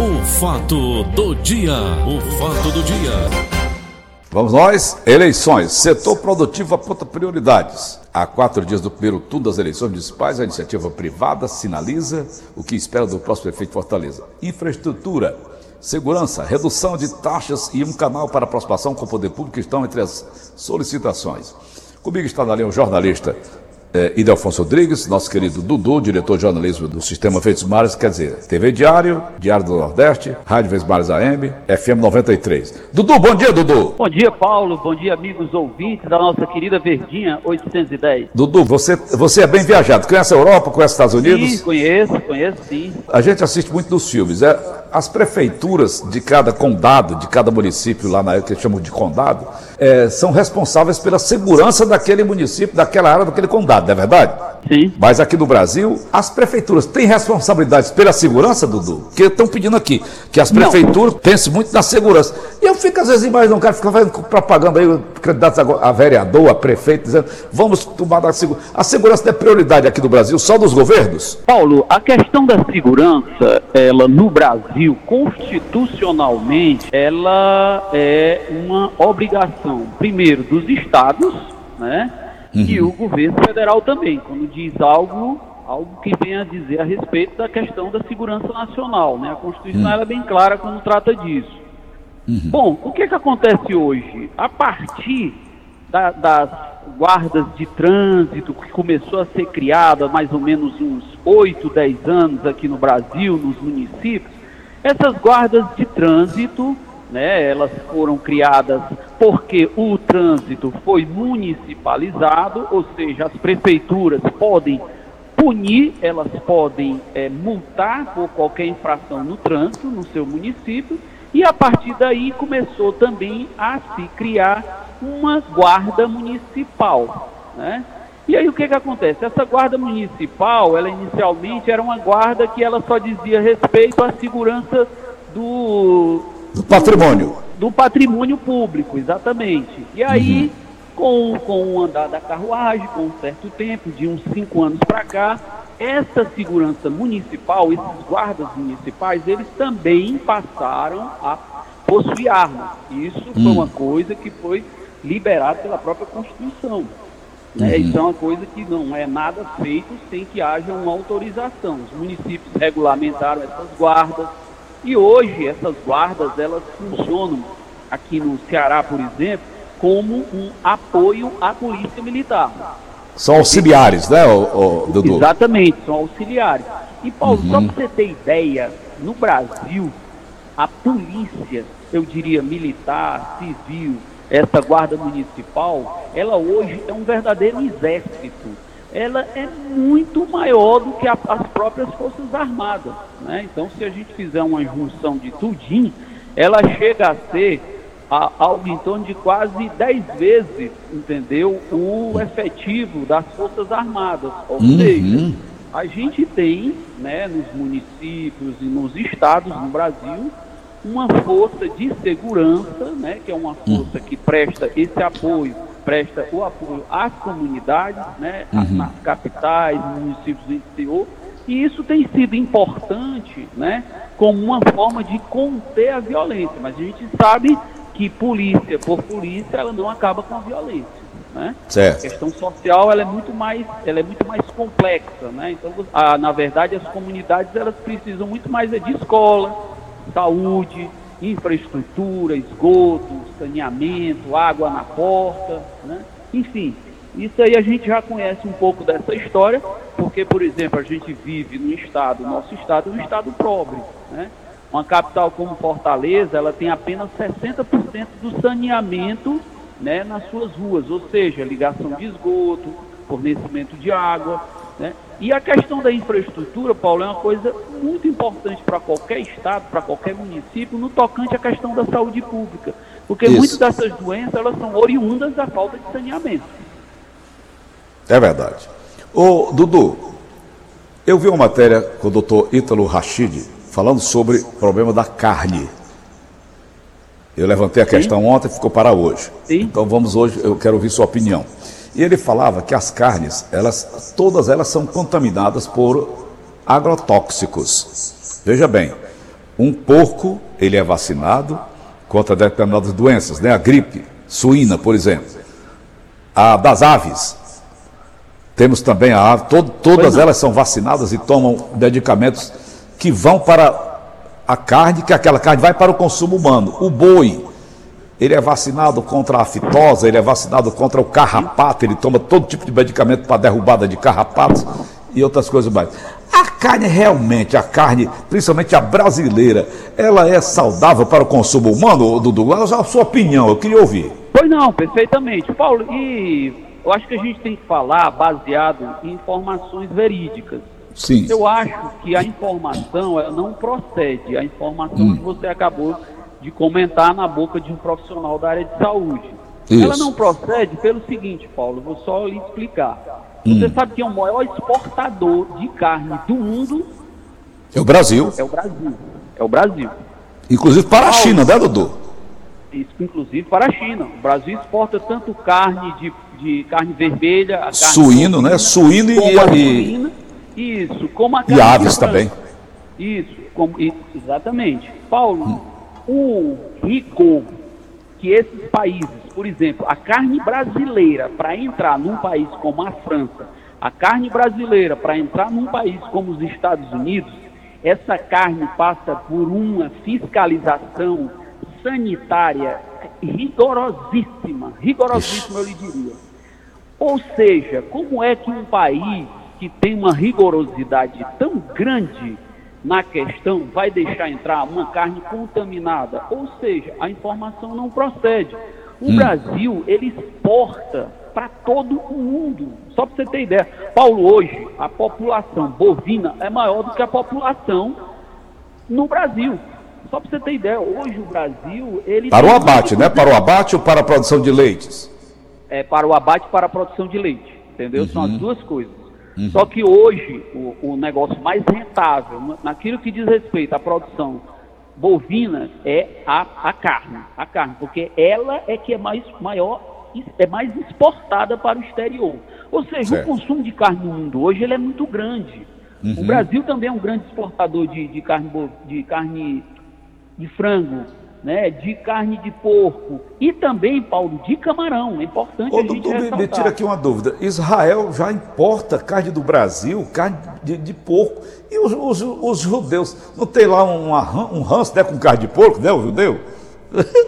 O fato do dia, o fato do dia. Vamos nós, eleições. Setor produtivo aponta prioridades. Há quatro dias do primeiro turno das eleições municipais, a iniciativa privada sinaliza o que espera do próximo prefeito de Fortaleza. Infraestrutura, segurança, redução de taxas e um canal para aproximação com o poder público estão entre as solicitações. Comigo está na linha o jornalista é, Idelfonso Rodrigues, nosso querido Dudu, diretor de jornalismo do Sistema Feitos Mares, quer dizer, TV Diário, Diário do Nordeste, Rádio Feitos Mares AM, FM 93. Dudu, bom dia, Dudu. Bom dia, Paulo. Bom dia, amigos ouvintes da nossa querida Verdinha 810. Dudu, você, você é bem viajado. Conhece a Europa, conhece os Estados Unidos? Sim, conheço, conheço sim. A gente assiste muito nos filmes. É, as prefeituras de cada condado, de cada município lá na que chamam de condado, é, são responsáveis pela segurança daquele município, daquela área, daquele condado, não é verdade? Sim. Mas aqui no Brasil, as prefeituras têm responsabilidades pela segurança, Dudu? Que estão pedindo aqui que as prefeituras Não. pensem muito na segurança. E eu fico, às vezes, imaginando um cara fica fazendo propaganda aí, candidatos a vereador, a prefeito, dizendo vamos tomar da segurança. A segurança não é prioridade aqui no Brasil, só dos governos? Paulo, a questão da segurança, ela no Brasil, constitucionalmente, ela é uma obrigação, primeiro, dos estados, né? Uhum. E o governo federal também, quando diz algo, algo que venha a dizer a respeito da questão da segurança nacional. Né? A Constituição uhum. é bem clara quando trata disso. Uhum. Bom, o que, que acontece hoje? A partir da, das guardas de trânsito que começou a ser criada há mais ou menos uns 8, 10 anos aqui no Brasil, nos municípios, essas guardas de trânsito né? Elas foram criadas porque o trânsito foi municipalizado, ou seja, as prefeituras podem punir, elas podem é, multar por qualquer infração no trânsito no seu município, e a partir daí começou também a se criar uma guarda municipal, né? E aí o que que acontece? Essa guarda municipal, ela inicialmente era uma guarda que ela só dizia respeito à segurança do do patrimônio. Do, do patrimônio público, exatamente. E aí, uhum. com, com o andar da carruagem, com um certo tempo, de uns cinco anos para cá, essa segurança municipal, esses guardas municipais, eles também passaram a possuir armas. Isso foi uma hum. coisa que foi liberada pela própria Constituição. Né? Uhum. Isso é uma coisa que não é nada feito sem que haja uma autorização. Os municípios regulamentaram essas guardas, e hoje essas guardas elas funcionam aqui no Ceará, por exemplo, como um apoio à polícia militar. São auxiliares, né, o, o Dudu? Exatamente, são auxiliares. E Paulo, uhum. só para você ter ideia, no Brasil, a polícia, eu diria militar, civil, essa guarda municipal, ela hoje é um verdadeiro exército ela é muito maior do que a, as próprias Forças Armadas. Né? Então, se a gente fizer uma junção de tudinho, ela chega a ser a, algo em torno de quase 10 vezes, entendeu, o efetivo das Forças Armadas. Ou uhum. seja, a gente tem, né, nos municípios e nos estados no Brasil, uma força de segurança, né, que é uma força uhum. que presta esse apoio presta o apoio às comunidades, né, uhum. nas capitais, municípios do interior, e isso tem sido importante, né, como uma forma de conter a violência. Mas a gente sabe que polícia por polícia, ela não acaba com a violência. Né? Certo. A questão social ela é muito mais, ela é muito mais complexa, né? Então, a, na verdade, as comunidades elas precisam muito mais de escola, saúde, infraestrutura, esgoto, saneamento, água na porta, né? enfim. Isso aí a gente já conhece um pouco dessa história, porque, por exemplo, a gente vive no estado, nosso estado é um estado pobre, né? Uma capital como Fortaleza, ela tem apenas 60% do saneamento né, nas suas ruas, ou seja, ligação de esgoto, fornecimento de água. Né? E a questão da infraestrutura, Paulo, é uma coisa muito importante para qualquer estado, para qualquer município, no tocante à questão da saúde pública. Porque Isso. muitas dessas doenças elas são oriundas da falta de saneamento. É verdade. Ô, Dudu, eu vi uma matéria com o doutor Ítalo Rachid falando sobre o problema da carne. Eu levantei a Sim. questão ontem e ficou para hoje. Sim. Então vamos hoje, eu quero ouvir sua opinião. E ele falava que as carnes, elas, todas elas são contaminadas por agrotóxicos. Veja bem, um porco, ele é vacinado contra determinadas doenças, né? A gripe suína, por exemplo. A das aves. Temos também a ave, to, todas elas são vacinadas e tomam medicamentos que vão para a carne, que aquela carne vai para o consumo humano. O boi, ele é vacinado contra a fitosa, ele é vacinado contra o carrapato, ele toma todo tipo de medicamento para derrubada de carrapatos e outras coisas mais. A carne realmente, a carne, principalmente a brasileira, ela é saudável para o consumo humano, Dudu? A sua opinião, eu queria ouvir. Pois não, perfeitamente. Paulo, e eu acho que a gente tem que falar baseado em informações verídicas. Sim. Eu acho que a informação ela não procede, a informação hum. que você acabou de comentar na boca de um profissional da área de saúde. Isso. Ela não procede pelo seguinte, Paulo, vou só lhe explicar. Você hum. sabe que é o maior exportador de carne do mundo? É o Brasil. É o Brasil. É o Brasil. Inclusive para a China, né, Dudu? Isso, inclusive para a China. O Brasil exporta tanto carne de, de carne vermelha, carne suíno, né? Suíno e, a suína, isso, como a carne e aves também. Isso, como, exatamente. Paulo, hum. O rigor que esses países, por exemplo, a carne brasileira para entrar num país como a França, a carne brasileira para entrar num país como os Estados Unidos, essa carne passa por uma fiscalização sanitária rigorosíssima, rigorosíssima eu lhe diria. Ou seja, como é que um país que tem uma rigorosidade tão grande na questão vai deixar entrar uma carne contaminada, ou seja, a informação não procede. O hum. Brasil, ele exporta para todo o mundo. Só para você ter ideia. Paulo, hoje, a população bovina é maior do que a população no Brasil. Só para você ter ideia, hoje o Brasil, ele... Para o abate, né? Para o abate ou para a produção de leites? É, para o abate e para a produção de leite, entendeu? Uhum. São as uhum. duas coisas. Uhum. Só que hoje o, o, negócio mais rentável, naquilo que diz respeito à produção bovina, é a, a carne. A carne, porque ela é que é mais maior, é mais exportada para o exterior. Ou seja, certo. o consumo de carne no mundo hoje ele é muito grande. Uhum. O Brasil também é um grande exportador de, de carne, de carne de frango, né, de carne de porco e também, Paulo, de camarão. É importante Ô, a gente doutor, me, tira aqui uma dúvida. Israel já importa carne do Brasil, carne de, de porco. E os, os, os, judeus, não tem lá um, um ranço né, com carne de porco, né, o judeu?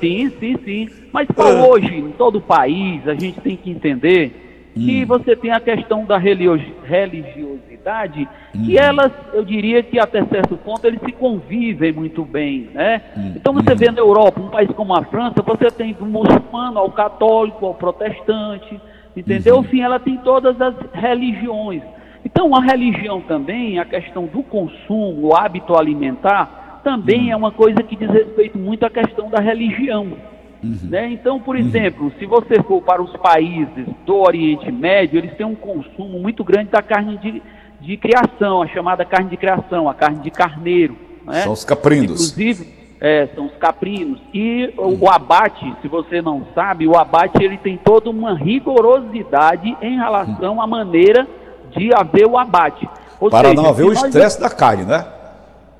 Sim, sim, sim. Mas, Paulo, hoje, em todo o país, a gente tem que entender que hum. você tem a questão da religiosidade uhum. que elas, eu diria que até certo ponto, eles se convivem muito bem, né? Uhum. Então você vê na Europa, um país como a França, você tem do muçulmano ao católico, ao protestante, entendeu? Uhum. Enfim, ela tem todas as religiões. Então a religião também, a questão do consumo, o hábito alimentar, também uhum. é uma coisa que diz respeito muito à questão da religião. Uhum. Né? Então, por uhum. exemplo, se você for para os países do Oriente Médio, eles têm um consumo muito grande da carne de, de criação, a chamada carne de criação, a carne de carneiro. Né? São os caprinos. Inclusive, é, são os caprinos. E o, o abate, se você não sabe, o abate ele tem toda uma rigorosidade em relação à maneira de haver o abate. Ou Para seja, não haver o estresse da carne, né?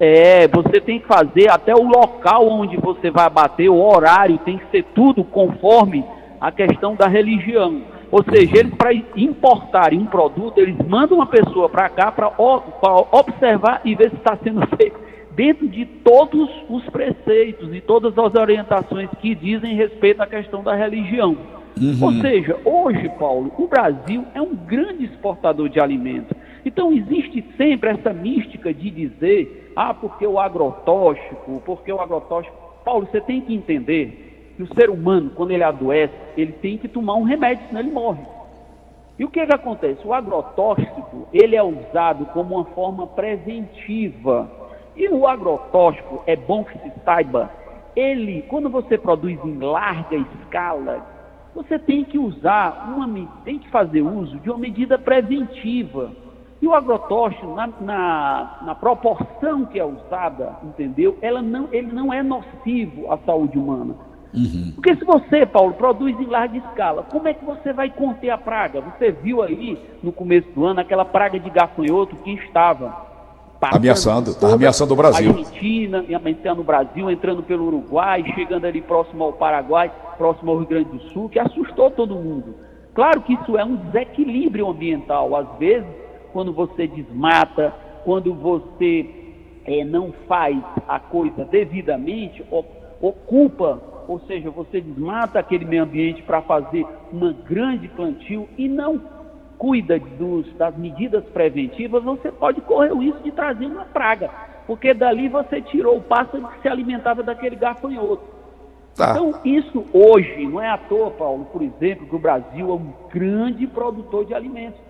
É, você tem que fazer até o local onde você vai bater, o horário, tem que ser tudo conforme a questão da religião. Ou seja, eles para importarem um produto, eles mandam uma pessoa para cá para observar e ver se está sendo feito dentro de todos os preceitos e todas as orientações que dizem respeito à questão da religião. Uhum. Ou seja, hoje, Paulo, o Brasil é um grande exportador de alimentos. Então existe sempre essa mística de dizer, ah, porque o agrotóxico, porque o agrotóxico. Paulo, você tem que entender que o ser humano, quando ele adoece, ele tem que tomar um remédio, senão ele morre. E o que, que acontece? O agrotóxico, ele é usado como uma forma preventiva. E o agrotóxico, é bom que se saiba, ele, quando você produz em larga escala, você tem que usar, uma, tem que fazer uso de uma medida preventiva. E o agrotóxico, na, na, na, proporção que é usada, entendeu? Ela não, ele não é nocivo à saúde humana. Uhum. Porque se você, Paulo, produz em larga escala, como é que você vai conter a praga? Você viu aí no começo do ano aquela praga de gafanhoto que estava ameaçando, está ameaçando o Brasil. Argentina, ameaçando o Brasil, entrando pelo Uruguai, chegando ali próximo ao Paraguai, próximo ao Rio Grande do Sul, que assustou todo mundo. Claro que isso é um desequilíbrio ambiental. Às vezes, quando você desmata, quando você é, não faz a coisa devidamente, ocupa, ou seja, você desmata aquele meio ambiente para fazer uma grande plantio e não cuida dos, das medidas preventivas, você pode correr o risco de trazer uma praga, porque dali você tirou o pássaro que se alimentava daquele gafanhoto. Tá. Então, isso hoje, não é à toa, Paulo, por exemplo, que o Brasil é um grande produtor de alimentos.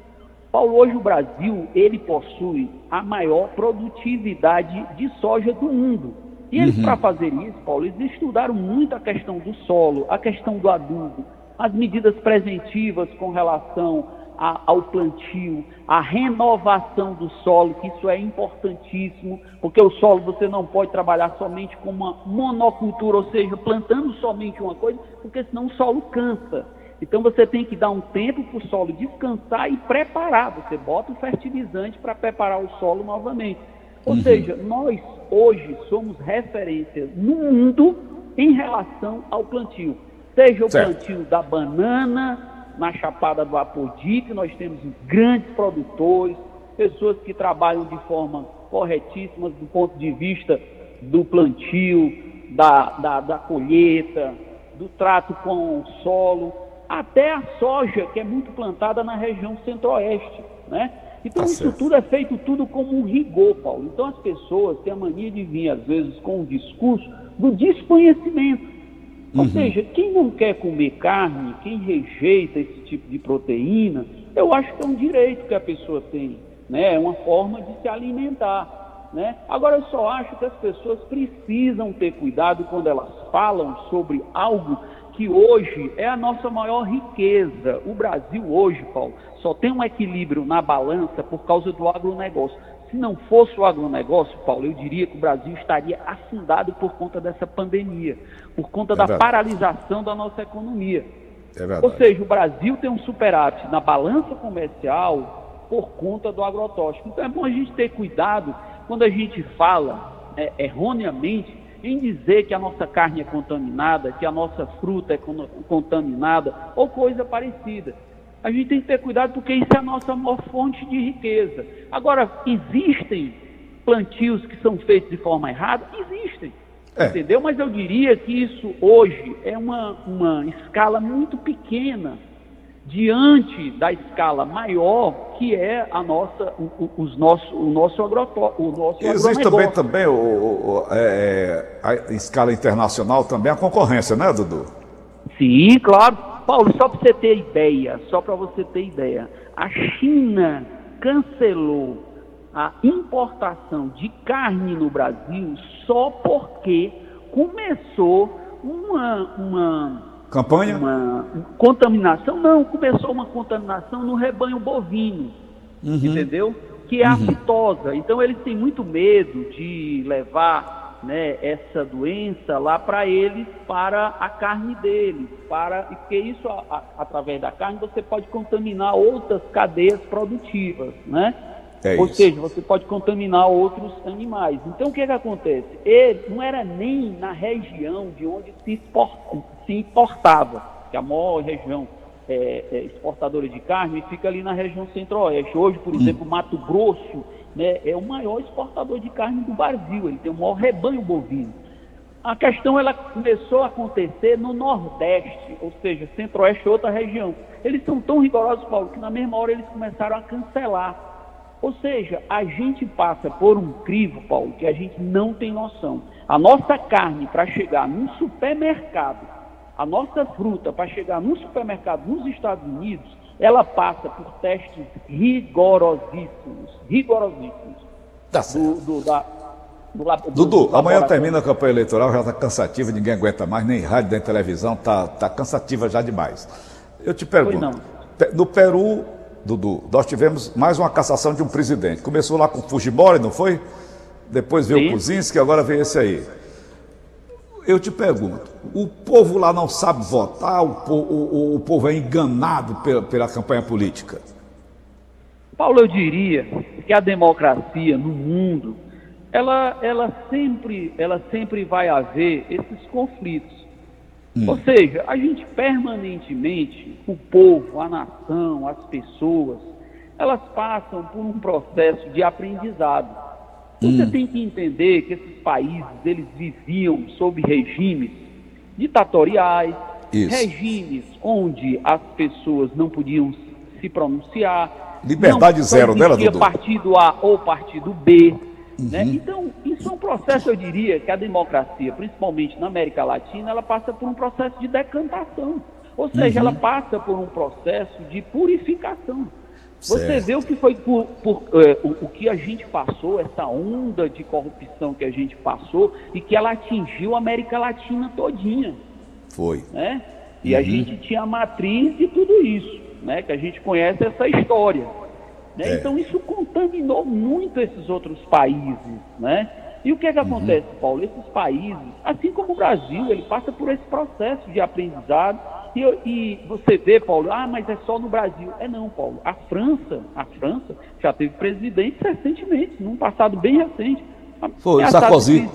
Paulo, hoje o Brasil, ele possui a maior produtividade de soja do mundo. E eles, uhum. para fazer isso, Paulo, eles estudaram muito a questão do solo, a questão do adubo, as medidas preventivas com relação a, ao plantio, a renovação do solo, que isso é importantíssimo, porque o solo você não pode trabalhar somente com uma monocultura, ou seja, plantando somente uma coisa, porque senão o solo cansa. Então você tem que dar um tempo para o solo descansar e preparar. Você bota o fertilizante para preparar o solo novamente. Ou uhum. seja, nós hoje somos referência no mundo em relação ao plantio. Seja o certo. plantio da banana, na Chapada do Apodique, nós temos grandes produtores, pessoas que trabalham de forma corretíssima do ponto de vista do plantio, da, da, da colheita, do trato com o solo, até a soja, que é muito plantada na região centro-oeste, né? Então, tá isso certo. tudo é feito tudo como um rigor, Paulo. Então, as pessoas têm a mania de vir, às vezes, com o discurso do desconhecimento. Ou uhum. seja, quem não quer comer carne, quem rejeita esse tipo de proteína, eu acho que é um direito que a pessoa tem, né? É uma forma de se alimentar, né? Agora eu só acho que as pessoas precisam ter cuidado quando elas falam sobre algo que hoje é a nossa maior riqueza. O Brasil hoje, Paulo, só tem um equilíbrio na balança por causa do agronegócio. Se não fosse o agronegócio, Paulo, eu diria que o Brasil estaria afundado por conta dessa pandemia, por conta é da verdade. paralisação da nossa economia. É Ou seja, o Brasil tem um superávit na balança comercial por conta do agrotóxico. Então é bom a gente ter cuidado quando a gente fala é, erroneamente em dizer que a nossa carne é contaminada, que a nossa fruta é contaminada ou coisa parecida a gente tem que ter cuidado porque isso é a nossa maior fonte de riqueza. Agora, existem plantios que são feitos de forma errada? Existem. É. Entendeu? Mas eu diria que isso hoje é uma, uma escala muito pequena diante da escala maior que é a nossa, o, os nosso, o nosso agrotóxico. O nosso Existe também, também o, o, é, a escala internacional também a concorrência, né, Dudu? Sim, claro. Paulo, só para você ter ideia, só para você ter ideia, a China cancelou a importação de carne no Brasil só porque começou uma, uma campanha, uma contaminação. Não, começou uma contaminação no rebanho bovino, uhum. entendeu? Que é uhum. aftosa. Então eles têm muito medo de levar né, essa doença lá para eles, para a carne deles, para porque isso a, a, através da carne você pode contaminar outras cadeias produtivas, né? É Ou isso. seja, você pode contaminar outros animais. Então o que, é que acontece? Ele não era nem na região de onde se, importava, que a maior região é, é, exportadora de carne fica ali na região centro-oeste. Hoje, por hum. exemplo, Mato Grosso né, é o maior exportador de carne do Brasil, ele tem o maior rebanho bovino. A questão ela começou a acontecer no Nordeste, ou seja, Centro-Oeste é outra região. Eles são tão rigorosos, Paulo, que na mesma hora eles começaram a cancelar. Ou seja, a gente passa por um crivo, Paulo, que a gente não tem noção. A nossa carne para chegar num supermercado, a nossa fruta para chegar num supermercado nos Estados Unidos, ela passa por testes rigorosíssimos, rigorosíssimos. Tá certo. Do, do, da, do, Dudu, amanhã termina a campanha eleitoral, já está cansativa, ninguém aguenta mais, nem rádio, nem televisão, está tá cansativa já demais. Eu te pergunto, no Peru, Dudu, nós tivemos mais uma cassação de um presidente. Começou lá com Fujimori, não foi? Depois veio Sim. o Kuczynski, agora veio esse aí eu te pergunto, o povo lá não sabe votar, o, o, o, o povo é enganado pela, pela campanha política? Paulo, eu diria que a democracia no mundo, ela, ela, sempre, ela sempre vai haver esses conflitos. Hum. Ou seja, a gente permanentemente, o povo, a nação, as pessoas, elas passam por um processo de aprendizado. Você hum. tem que entender que esses países, eles viviam sob regimes ditatoriais, Isso. regimes onde as pessoas não podiam se pronunciar. Liberdade não zero dela, Dudu. partido A ou partido B. Uhum. Né? Então, isso é um processo, eu diria, que a democracia, principalmente na América Latina, ela passa por um processo de decantação. Ou seja, uhum. ela passa por um processo de purificação. Você certo. vê o que foi por, por é, o, o, que a gente passou, essa onda de corrupção que a gente passou e que ela atingiu a América Latina todinha. Foi. Né? E uhum. a gente tinha a matriz de tudo isso, né? Que a gente conhece essa história. Né? É. Então isso contaminou muito esses outros países, né? E o que é que uhum. acontece, Paulo? Esses países, assim como o Brasil, ele passa por esse processo de aprendizado e, e, você vê, Paulo, ah, mas é só no Brasil. É não, Paulo. A França, a França já teve presidente recentemente, num passado bem recente. Foi, Sarkozy.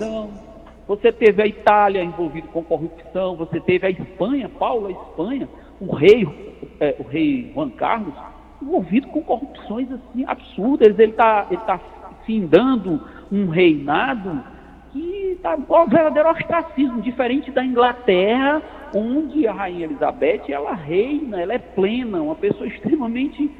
Você teve a Itália envolvida com corrupção, você teve a Espanha, Paulo, a Espanha, o rei, é, o rei Juan Carlos, envolvido com corrupções assim absurdas. Ele está ele tá findando um reinado que está um verdadeiro ostracismo, diferente da Inglaterra, onde a rainha Elizabeth ela reina, ela é plena, uma pessoa extremamente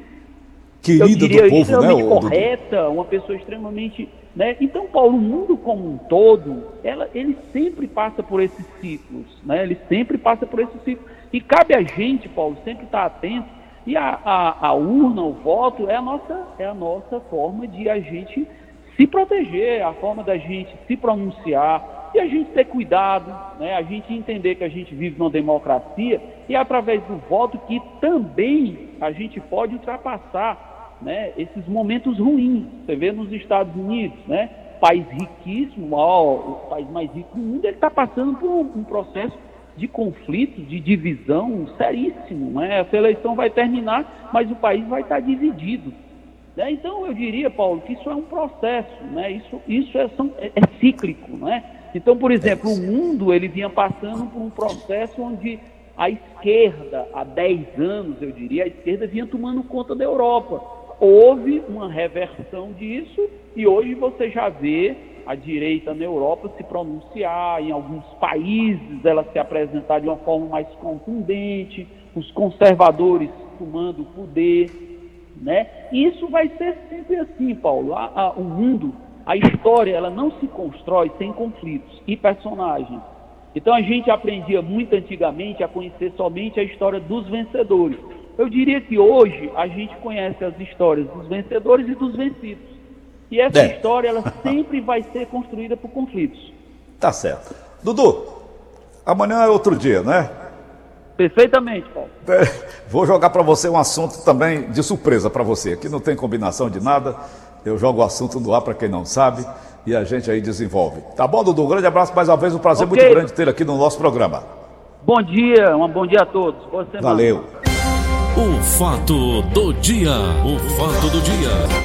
querida diria, do povo, extremamente né? correta, uma pessoa extremamente, né? Então, Paulo, o mundo como um todo, ela, ele sempre passa por esses ciclos, né? Ele sempre passa por esses ciclos. E cabe a gente, Paulo, sempre estar atento. E a, a, a urna, o voto, é a nossa é a nossa forma de a gente se proteger, a forma da gente se pronunciar, e a gente ter cuidado, né, a gente entender que a gente vive numa democracia e é através do voto que também a gente pode ultrapassar né, esses momentos ruins. Você vê nos Estados Unidos, né, país riquíssimo, ó, o país mais rico do mundo, ele está passando por um, um, processo de conflito, de divisão seríssimo. Né? Essa eleição vai terminar, mas o país vai estar dividido. Né? Então, eu diria, Paulo, que isso é um processo, né? isso, isso é, são, é, é cíclico. Né? Então, por exemplo, o mundo ele vinha passando por um processo onde a esquerda, há 10 anos, eu diria, a esquerda vinha tomando conta da Europa. Houve uma reversão disso e hoje você já vê a direita na Europa se pronunciar, em alguns países ela se apresentar de uma forma mais contundente, os conservadores tomando o poder, né? Isso vai ser sempre assim, Paulo. A, a, o mundo a história ela não se constrói sem conflitos e personagens. Então a gente aprendia muito antigamente a conhecer somente a história dos vencedores. Eu diria que hoje a gente conhece as histórias dos vencedores e dos vencidos. E essa é. história ela sempre vai ser construída por conflitos. Tá certo. Dudu, amanhã é outro dia, né? Perfeitamente, Paulo. É, vou jogar para você um assunto também de surpresa para você. Aqui não tem combinação de nada. Eu jogo o assunto no ar para quem não sabe e a gente aí desenvolve. Tá bom, Dudu? Um grande abraço mais uma vez, um prazer okay. muito grande ter aqui no nosso programa. Bom dia, um bom dia a todos. Boa Valeu. O fato do dia, o fato do dia.